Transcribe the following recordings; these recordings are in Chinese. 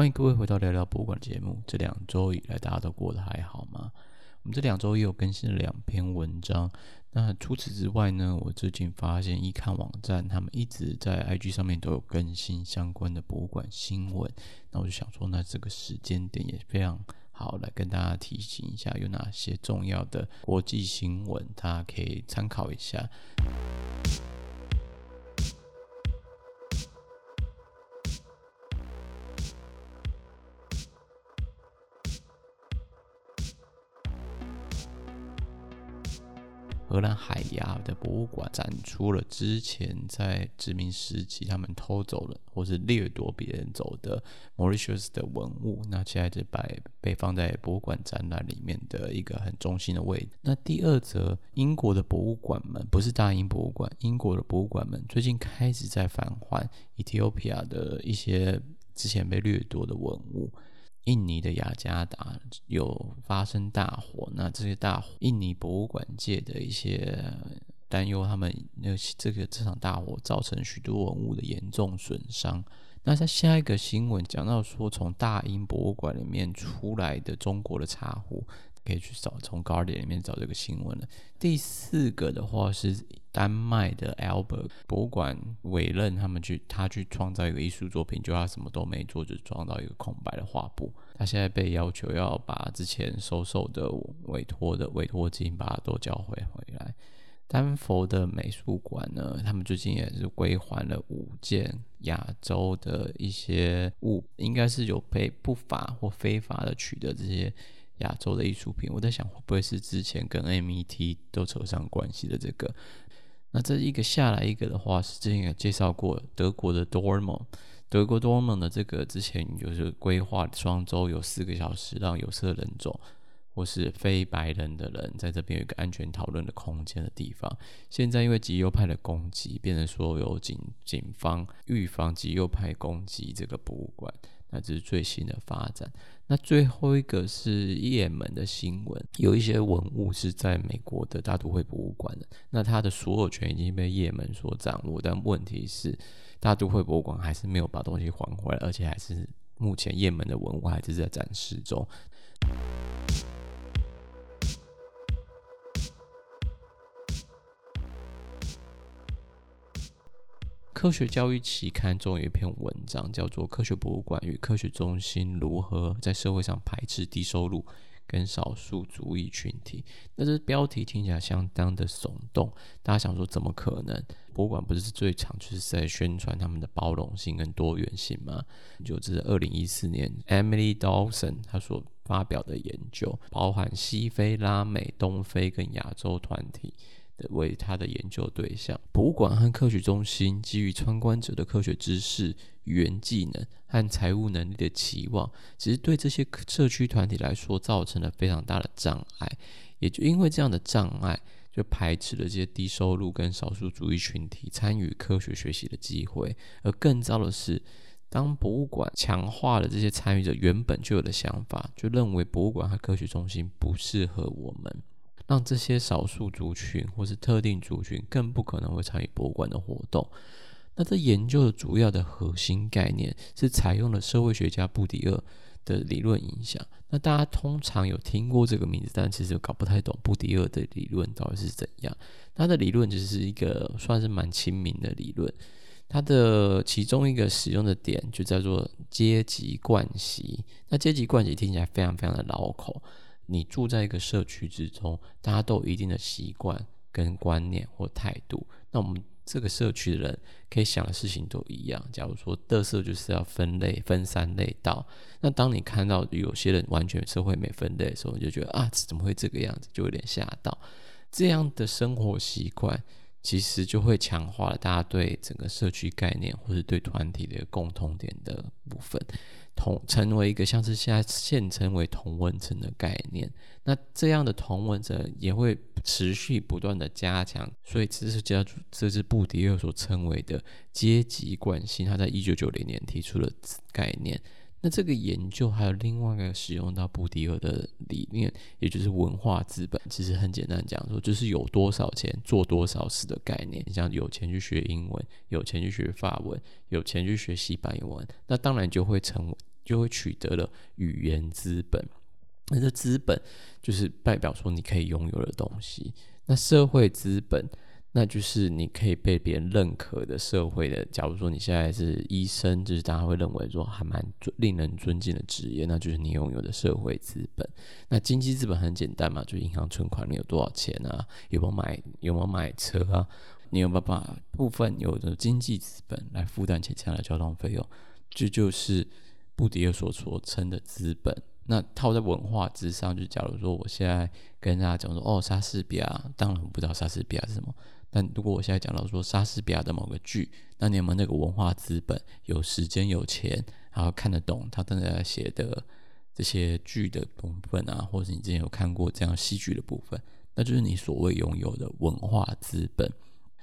欢迎各位回到聊聊博物馆节目。这两周以来，大家都过得还好吗？我们这两周也有更新了两篇文章。那除此之外呢，我最近发现一看网站，他们一直在 IG 上面都有更新相关的博物馆新闻。那我就想说，那这个时间点也非常好，来跟大家提醒一下，有哪些重要的国际新闻，大家可以参考一下。荷兰海牙的博物馆展出了之前在殖民时期他们偷走了或是掠夺别人走的 Mauritius 的文物，那现在就摆被放在博物馆展览里面的一个很中心的位置。那第二则，英国的博物馆们不是大英博物馆，英国的博物馆们最近开始在返还 Ethiopia 的一些之前被掠夺的文物。印尼的雅加达有发生大火，那这些大火，印尼博物馆界的一些担忧，他们那这个这场大火造成许多文物的严重损伤。那在下一个新闻讲到说，从大英博物馆里面出来的中国的茶壶。可以去找，从 Guardian 里面找这个新闻了。第四个的话是丹麦的 Albert 博物馆委任他们去，他去创造一个艺术作品，就他什么都没做，就创造一个空白的画布。他现在被要求要把之前收受的委托的委托金把它都交回回来。丹佛的美术馆呢，他们最近也是归还了五件亚洲的一些物，应该是有被不法或非法的取得这些。亚洲的艺术品，我在想会不会是之前跟 MET 都扯上关系的这个？那这一个下来一个的话，是之前有介绍过德国的 Dormo，德国 Dormo 的这个之前就是规划双周有四个小时，让有色人种或是非白人的人在这边有一个安全讨论的空间的地方。现在因为极右派的攻击，变成说有警警方预防极右派攻击这个博物馆。那这是最新的发展。那最后一个是也门的新闻，有一些文物是在美国的大都会博物馆的，那它的所有权已经被也门所掌握。但问题是，大都会博物馆还是没有把东西还回来，而且还是目前也门的文物还是在展示中。科学教育期刊中有一篇文章，叫做《科学博物馆与科学中心如何在社会上排斥低收入跟少数族裔群体》。那这标题听起来相当的耸动，大家想说怎么可能？博物馆不是最常就是在宣传他们的包容性跟多元性吗？就这是二零一四年 Emily Dawson 他所发表的研究，包含西非、拉美、东非跟亚洲团体。为他的研究对象，博物馆和科学中心基于参观者的科学知识、语言技能和财务能力的期望，其实对这些社区团体来说造成了非常大的障碍。也就因为这样的障碍，就排斥了这些低收入跟少数族裔群体参与科学学习的机会。而更糟的是，当博物馆强化了这些参与者原本就有的想法，就认为博物馆和科学中心不适合我们。让这些少数族群或是特定族群更不可能会参与博物馆的活动。那这研究的主要的核心概念是采用了社会学家布迪厄的理论影响。那大家通常有听过这个名字，但其实搞不太懂布迪厄的理论到底是怎样。他的理论只是一个算是蛮亲民的理论。他的其中一个使用的点就叫做阶级惯习。那阶级惯习听起来非常非常的绕口。你住在一个社区之中，大家都有一定的习惯跟观念或态度。那我们这个社区的人可以想的事情都一样。假如说，垃圾就是要分类，分三类到。那当你看到有些人完全社会没分类的时候，你就觉得啊，怎么会这个样子？就有点吓到。这样的生活习惯，其实就会强化了大家对整个社区概念，或是对团体的共同点的部分。同成为一个像是现在现称为同温层的概念，那这样的同温层也会持续不断的加强，所以这是叫这是布迪厄所称为的阶级惯性。他在一九九零年提出了概念。那这个研究还有另外一个使用到布迪厄的理念，也就是文化资本。其实很简单讲说，就是有多少钱做多少事的概念。像有钱去学英文，有钱去学法文，有钱去学西班牙文，那当然就会成为就会取得了语言资本。那这资本就是代表说你可以拥有的东西。那社会资本，那就是你可以被别人认可的社会的。假如说你现在是医生，就是大家会认为说还蛮令人尊敬的职业，那就是你拥有的社会资本。那经济资本很简单嘛，就银行存款你有多少钱啊？有没有买有没有买车啊？你有没有把部分有的经济资本来负担其他的交通费用？这就是布迪厄所所称的资本。那套在文化之上，就假如说我现在跟大家讲说，哦，莎士比亚，当然我不知道莎士比亚是什么。但如果我现在讲到说莎士比亚的某个剧，那你有没有那个文化资本？有时间、有钱，然后看得懂他正在写的这些剧的部分啊，或者你之前有看过这样戏剧的部分，那就是你所谓拥有的文化资本。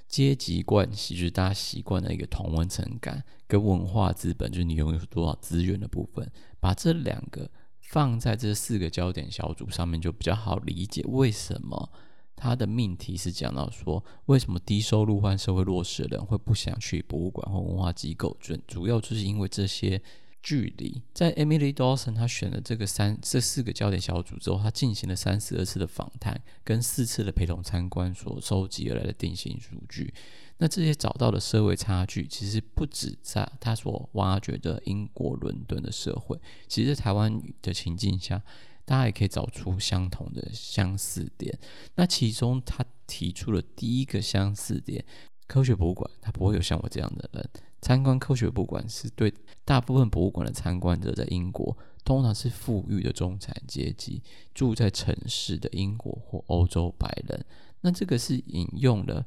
阶级关系就是大家习惯的一个同温层感，跟文化资本就是你拥有多少资源的部分，把这两个。放在这四个焦点小组上面，就比较好理解为什么他的命题是讲到说，为什么低收入或社会弱势的人会不想去博物馆或文化机构？主主要就是因为这些距离。在 Emily Dawson 他选了这个三这四个焦点小组之后，他进行了三十二次的访谈，跟四次的陪同参观所收集而来的定性数据。那这些找到的社会差距，其实不止在他所挖掘的英国伦敦的社会，其实在台湾的情境下，大家也可以找出相同的相似点。那其中他提出了第一个相似点：科学博物馆，它不会有像我这样的人参观科学博物馆，是对大部分博物馆的参观者，在英国通常是富裕的中产阶级，住在城市的英国或欧洲白人。那这个是引用了。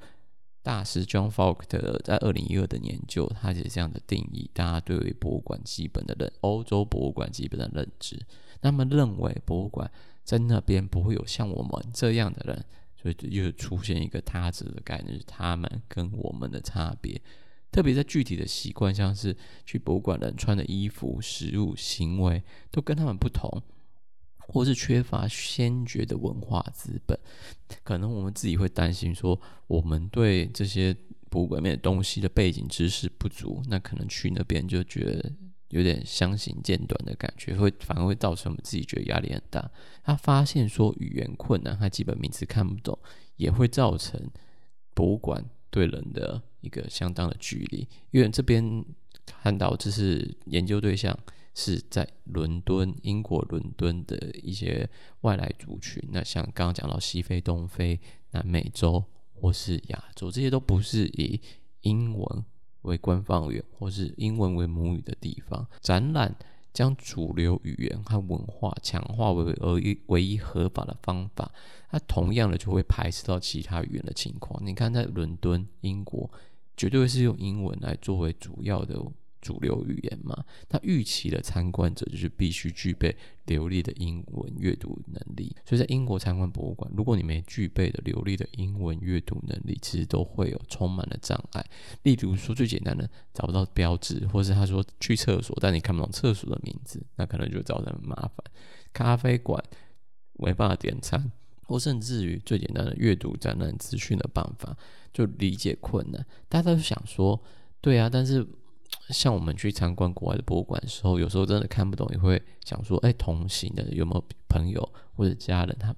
大师 John Falk 的在二零一二的研究，他是这样的定义：大家对于博物馆基本的认，欧洲博物馆基本的认知，那么认为博物馆在那边不会有像我们这样的人，所以又出现一个他者的概念，就是他们跟我们的差别，特别在具体的习惯，像是去博物馆人穿的衣服、食物、行为，都跟他们不同。或是缺乏先决的文化资本，可能我们自己会担心说，我们对这些博物馆里面的东西的背景知识不足，那可能去那边就觉得有点相形见短的感觉，会反而会造成我们自己觉得压力很大。他发现说，语言困难他基本名词看不懂，也会造成博物馆对人的一个相当的距离。因为这边看到这是研究对象。是在伦敦，英国伦敦的一些外来族群。那像刚刚讲到西非、东非、南美洲或是亚洲，这些都不是以英文为官方语言或是英文为母语的地方。展览将主流语言和文化强化为而一唯一合法的方法，它同样的就会排斥到其他语言的情况。你看，在伦敦，英国绝对是用英文来作为主要的。主流语言嘛，他预期的参观者就是必须具备流利的英文阅读能力。所以在英国参观博物馆，如果你没具备的流利的英文阅读能力，其实都会有充满了障碍。例如说，最简单的找不到标志，或是他说去厕所，但你看不懂厕所的名字，那可能就造成麻烦。咖啡馆没办法点餐，或甚至于最简单的阅读展览资讯的办法，就理解困难。大家都想说，对啊，但是。像我们去参观国外的博物馆的时候，有时候真的看不懂，也会想说：哎，同行的有没有朋友或者家人，他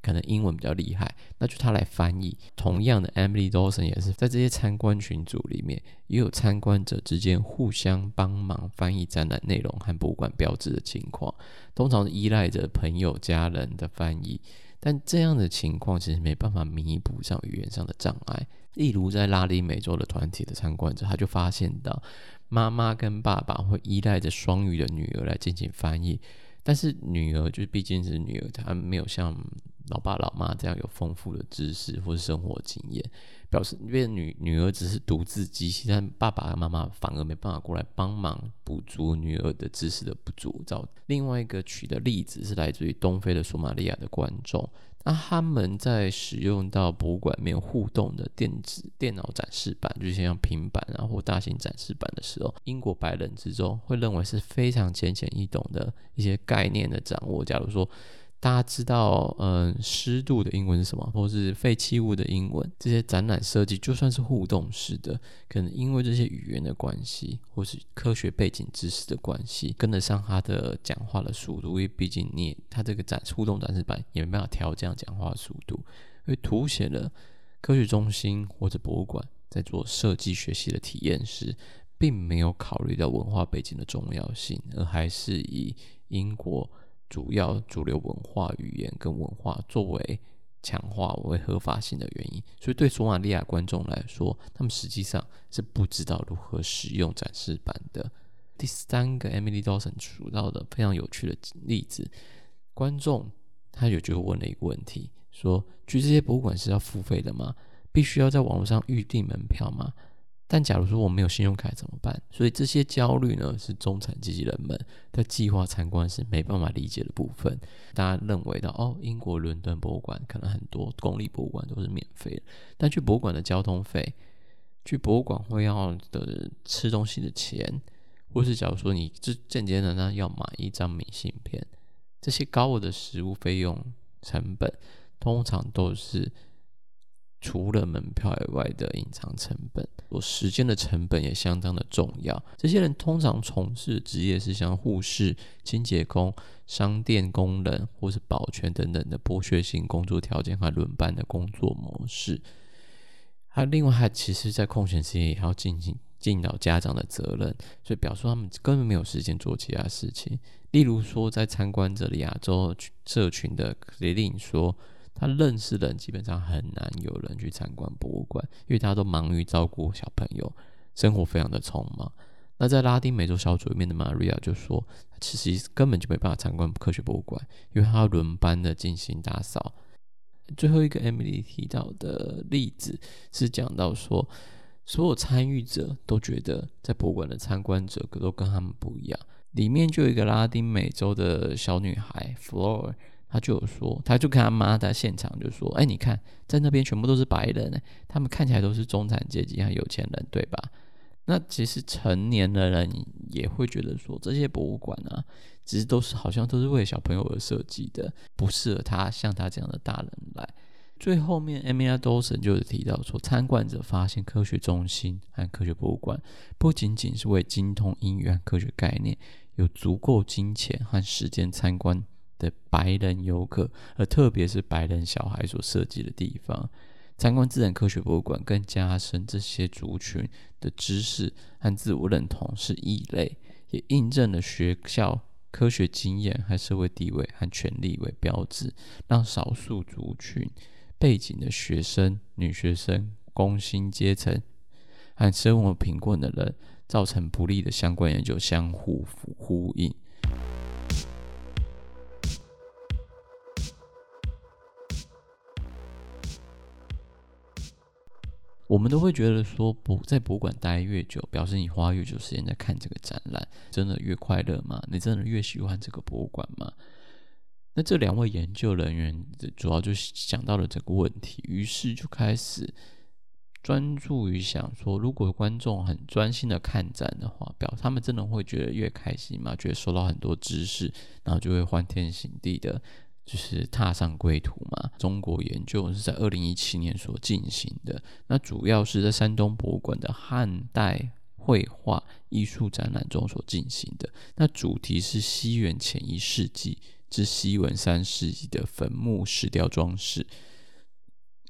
可能英文比较厉害，那就他来翻译。同样的，Emily Dawson 也是在这些参观群组里面，也有参观者之间互相帮忙翻译展览内容和博物馆标志的情况，通常依赖着朋友、家人的翻译。但这样的情况其实没办法弥补上语言上的障碍。例如，在拉丁美洲的团体的参观者，他就发现到。妈妈跟爸爸会依赖着双语的女儿来进行翻译，但是女儿就是毕竟是女儿，她没有像老爸老妈这样有丰富的知识或是生活经验，表示因为女女儿只是独自机器，但爸爸妈妈反而没办法过来帮忙补足女儿的知识的不足。找另外一个举的例子是来自于东非的索马利亚的观众。那他们在使用到博物馆里面互动的电子电脑展示板，就像平板啊或大型展示板的时候，英国白人之中会认为是非常浅显易懂的一些概念的掌握。假如说大家知道，嗯，湿度的英文是什么，或是废弃物的英文？这些展览设计就算是互动式的，可能因为这些语言的关系，或是科学背景知识的关系，跟得上他的讲话的速度。因为毕竟你他这个展互动展示板也没办法调这样讲话的速度，因为凸显了科学中心或者博物馆在做设计学习的体验时，并没有考虑到文化背景的重要性，而还是以英国。主要主流文化语言跟文化作为强化为合法性的原因，所以对索马利亚观众来说，他们实际上是不知道如何使用展示板的。第三个 Emily Dawson 数到的非常有趣的例子，观众他有就问了一个问题，说：去这些博物馆是要付费的吗？必须要在网络上预订门票吗？但假如说我没有信用卡怎么办？所以这些焦虑呢，是中产阶级人们在计划参观时没办法理解的部分。大家认为到哦，英国伦敦博物馆可能很多公立博物馆都是免费的，但去博物馆的交通费，去博物馆会要的吃东西的钱，或是假如说你这间接的呢要买一张明信片，这些高额的食物费用成本，通常都是。除了门票以外的隐藏成本，我时间的成本也相当的重要。这些人通常从事职业是像护士、清洁工、商店工人或是保全等等的剥削性工作条件和轮班的工作模式。还有另外，还其实在空闲时间也要进行尽到家长的责任，所以表示他们根本没有时间做其他事情。例如说，在参观者里亚洲社群的克雷琳说。他认识的人基本上很难有人去参观博物馆，因为大家都忙于照顾小朋友，生活非常的匆忙。那在拉丁美洲小组里面的 Maria 就说，其实根本就没办法参观科学博物馆，因为他要轮班的进行打扫。最后一个 Emily 提到的例子是讲到说，所有参与者都觉得在博物馆的参观者都跟他们不一样。里面就有一个拉丁美洲的小女孩 Flor。他就有说，他就跟他妈在现场就说：“哎，你看，在那边全部都是白人，他们看起来都是中产阶级和有钱人，对吧？那其实成年的人也会觉得说，这些博物馆啊，其实都是好像都是为小朋友而设计的，不适合他像他这样的大人来。最后面，Emily Dawson 就是提到说，参观者发现科学中心和科学博物馆不仅仅是为精通英语和科学概念，有足够金钱和时间参观。”的白人游客，而特别是白人小孩所设计的地方，参观自然科学博物馆更加深这些族群的知识和自我认同是异类，也印证了学校科学经验和社会地位和权力为标志，让少数族群背景的学生、女学生、工薪阶层和生活贫困的人造成不利的相关研究相互呼应。我们都会觉得说，不在博物馆待越久，表示你花越久时间在看这个展览，真的越快乐吗？你真的越喜欢这个博物馆吗？那这两位研究人员主要就想到了这个问题，于是就开始专注于想说，如果观众很专心的看展的话，表他们真的会觉得越开心吗？觉得收到很多知识，然后就会欢天喜地的。就是踏上归途嘛。中国研究是在二零一七年所进行的，那主要是在山东博物馆的汉代绘画艺术展览中所进行的。那主题是西元前一世纪至西元三世纪的坟墓石雕装饰。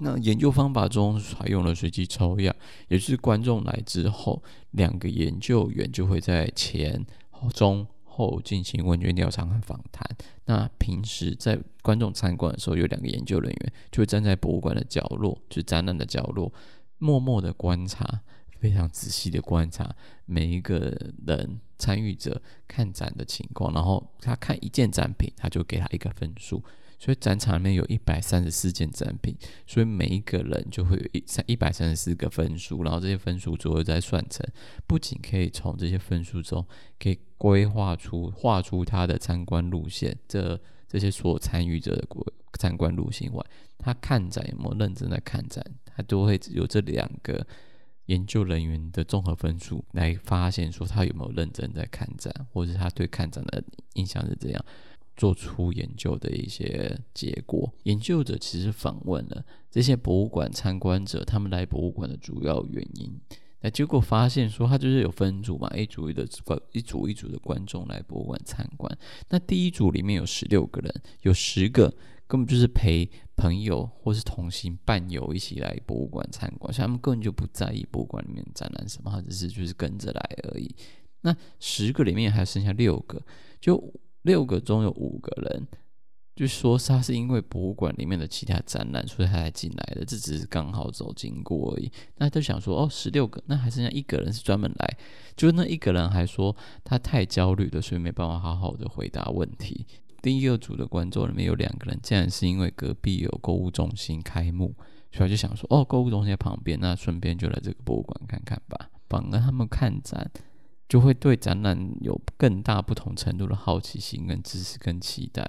那研究方法中采用了随机抽样，也就是观众来之后，两个研究员就会在前、后中。后进行问卷调查和访谈。那平时在观众参观的时候，有两个研究人员就会站在博物馆的角落，就展览的角落，默默的观察，非常仔细的观察每一个人参与者看展的情况。然后他看一件展品，他就给他一个分数。所以展场里面有一百三十四件展品，所以每一个人就会有一三一百三十四个分数，然后这些分数最后再算成，不仅可以从这些分数中可以规划出画出他的参观路线，这这些所参与者的参观路线外，他看展有没有认真的看展，他都会有这两个研究人员的综合分数来发现说他有没有认真在看展，或者他对看展的印象是怎样。做出研究的一些结果。研究者其实访问了这些博物馆参观者，他们来博物馆的主要原因。那结果发现说，他就是有分组嘛，A 组一的观一组一组的观众来博物馆参观。那第一组里面有十六个人，有十个根本就是陪朋友或是同行伴游一起来博物馆参观，所以他们根本就不在意博物馆里面展览什么，他只是就是跟着来而已。那十个里面还剩下六个，就六个中有五个人。就说他是因为博物馆里面的其他展览，所以他才进来的，这只是刚好走经过而已。那他就想说，哦，十六个，那还剩下一个人是专门来，就那一个人还说他太焦虑了，所以没办法好好的回答问题。第二组的观众里面有两个人，竟然是因为隔壁有购物中心开幕，所以他就想说，哦，购物中心在旁边，那顺便就来这个博物馆看看吧。反而他们看展，就会对展览有更大不同程度的好奇心、跟知识、跟期待。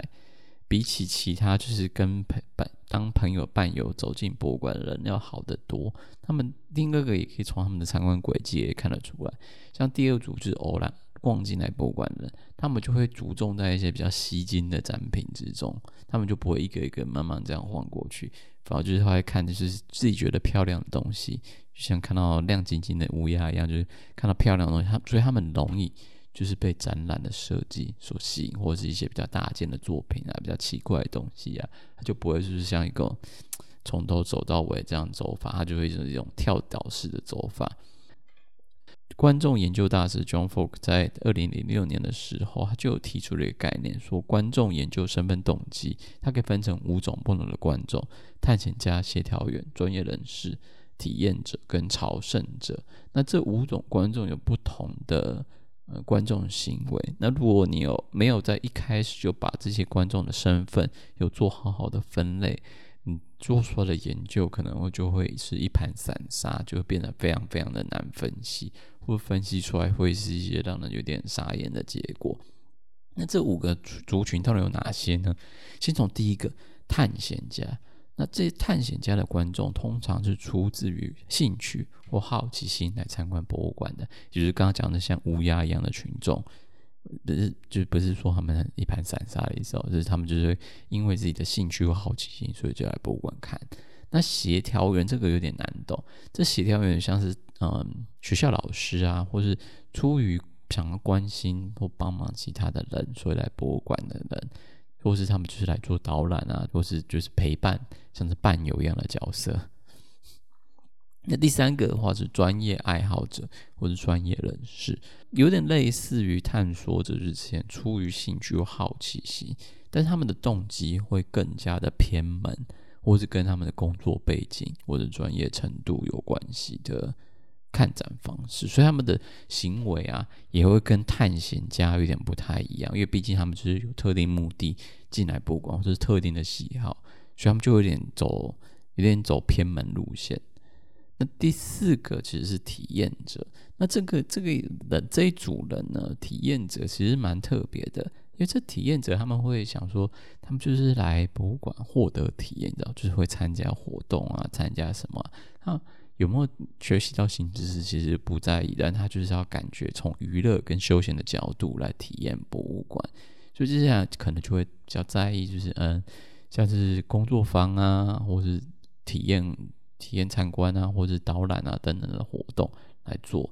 比起其他就是跟陪伴当朋友伴游走进博物馆的人要好得多。他们另一个也可以从他们的参观轨迹也看得出来。像第二组就是偶然逛进来博物馆的人，他们就会注重在一些比较吸睛的展品之中，他们就不会一个一个慢慢这样晃过去，反而就是他会看就是自己觉得漂亮的东西，就像看到亮晶晶的乌鸦一样，就是看到漂亮的东西，他所以他们容易。就是被展览的设计所吸引，或者是一些比较大件的作品啊，比较奇怪的东西啊，他就不会就是像一个从头走到尾这样走法，他就会是一种跳岛式的走法。观众研究大师 John Folk 在二零零六年的时候，他就有提出了一个概念，说观众研究身份动机，它可以分成五种不同的观众：探险家、协调员、专业人士、体验者跟朝圣者。那这五种观众有不同的。呃，观众行为。那如果你有没有在一开始就把这些观众的身份有做好好的分类，你做出来的研究可能会就会是一盘散沙，就会变得非常非常的难分析，或分析出来会是一些让人有点傻眼的结果。那这五个族群到底有哪些呢？先从第一个探险家。那这些探险家的观众通常是出自于兴趣或好奇心来参观博物馆的，就是刚刚讲的像乌鸦一样的群众，不是就不是说他们一盘散沙的意思哦，就是他们就是因为自己的兴趣或好奇心，所以就来博物馆看。那协调员这个有点难懂，这协调员像是嗯学校老师啊，或是出于想要关心或帮忙其他的人，所以来博物馆的人。或是他们就是来做导览啊，或是就是陪伴，像是伴游一样的角色。那第三个的话是专业爱好者或者专业人士，有点类似于探索者之前出于兴趣或好奇心，但是他们的动机会更加的偏门，或是跟他们的工作背景或者专业程度有关系的。看展方式，所以他们的行为啊，也会跟探险家有点不太一样，因为毕竟他们就是有特定目的进来博物馆，或是特定的喜好，所以他们就有点走，有点走偏门路线。那第四个其实是体验者，那这个这个人这一组人呢，体验者其实蛮特别的，因为这体验者他们会想说，他们就是来博物馆获得体验的，就是会参加活动啊，参加什么啊。有没有学习到新知识，其实不在意，但他就是要感觉从娱乐跟休闲的角度来体验博物馆，所以这样可能就会比较在意，就是嗯，像是工作坊啊，或是体验体验参观啊，或是导览啊等等的活动来做。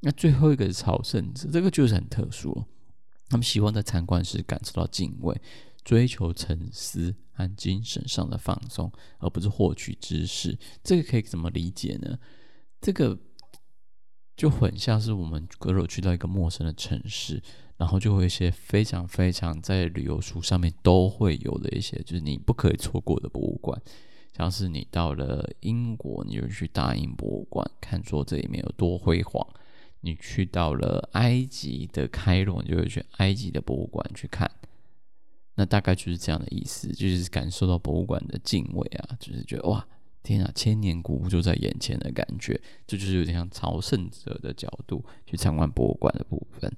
那最后一个是朝圣者，这个就是很特殊，他们希望在参观时感受到敬畏。追求沉思和精神上的放松，而不是获取知识。这个可以怎么理解呢？这个就很像是我们如果去到一个陌生的城市，然后就会一些非常非常在旅游书上面都会有的一些，就是你不可以错过的博物馆。像是你到了英国，你就去大英博物馆看说这里面有多辉煌；你去到了埃及的开罗，你就会去埃及的博物馆去看。那大概就是这样的意思，就是感受到博物馆的敬畏啊，就是觉得哇，天啊，千年古物就在眼前的感觉，这就，是有点像朝圣者的角度去参观博物馆的部分。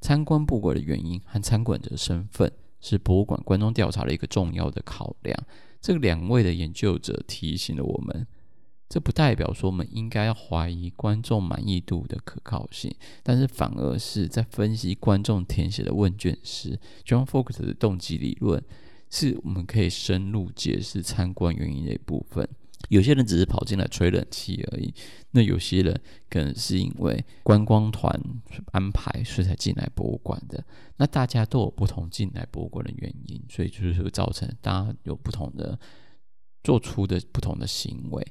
参观博物馆的原因和参观者的身份是博物馆观众调查的一个重要的考量。这两位的研究者提醒了我们，这不代表说我们应该要怀疑观众满意度的可靠性，但是反而是在分析观众填写的问卷时，John Fox 的动机理论是我们可以深入解释参观原因的一部分。有些人只是跑进来吹冷气而已，那有些人可能是因为观光团安排，所以才进来博物馆的。那大家都有不同进来博物馆的原因，所以就是会造成大家有不同的做出的不同的行为。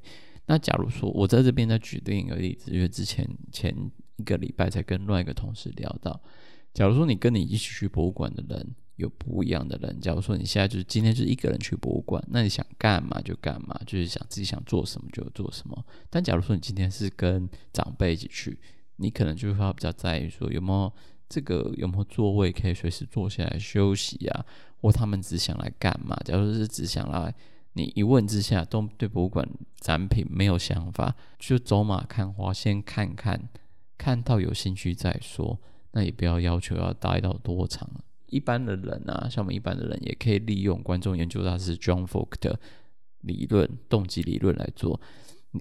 那假如说我在这边再举另一个例子，因为之前前一个礼拜才跟另外一个同事聊到，假如说你跟你一起去博物馆的人。有不一样的人。假如说你现在就是今天就是一个人去博物馆，那你想干嘛就干嘛，就是想自己想做什么就做什么。但假如说你今天是跟长辈一起去，你可能就会比较在意说有没有这个有没有座位可以随时坐下来休息啊，或他们只想来干嘛？假如是只想来，你一问之下都对博物馆展品没有想法，就走马看花，先看看，看到有兴趣再说。那也不要要求要待到多长。一般的人啊，像我们一般的人，也可以利用观众研究大师 John Fox 的理论、动机理论来做。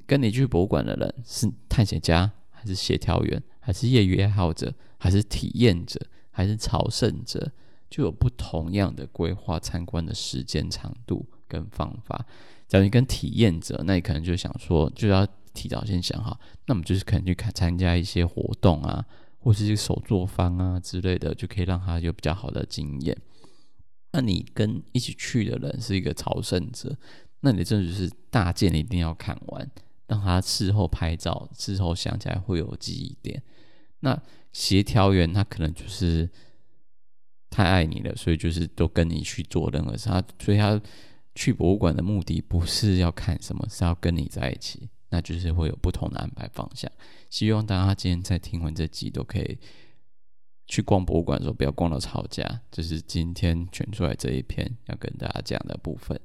跟你去博物馆的人是探险家，还是协调员，还是业余爱好者，还是体验者，还是朝圣者，就有不同样的规划参观的时间长度跟方法。假如你跟体验者，那你可能就想说，就要提早先想好，那我们就是可能去看参加一些活动啊。或是手作坊啊之类的，就可以让他有比较好的经验。那你跟一起去的人是一个朝圣者，那你这就是大件一定要看完，让他事后拍照，事后想起来会有记忆点。那协调员他可能就是太爱你了，所以就是都跟你去做任何事。他所以他去博物馆的目的不是要看什么，是要跟你在一起。那就是会有不同的安排方向。希望大家今天在听完这集都可以去逛博物馆的时候，不要逛到吵架。这、是今天选出来这一篇要跟大家讲的部分。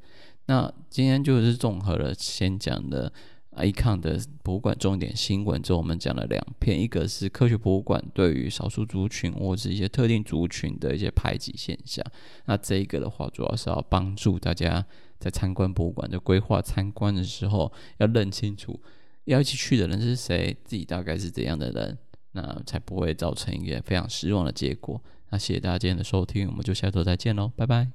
那今天就是综合了先讲的 icon 的博物馆重点新闻之后，我们讲了两篇，一个是科学博物馆对于少数族群或是一些特定族群的一些排挤现象。那这一个的话，主要是要帮助大家。在参观博物馆的规划参观的时候，要认清楚要一起去的人是谁，自己大概是怎样的人，那才不会造成一个非常失望的结果。那谢谢大家今天的收听，我们就下周再见喽，拜拜。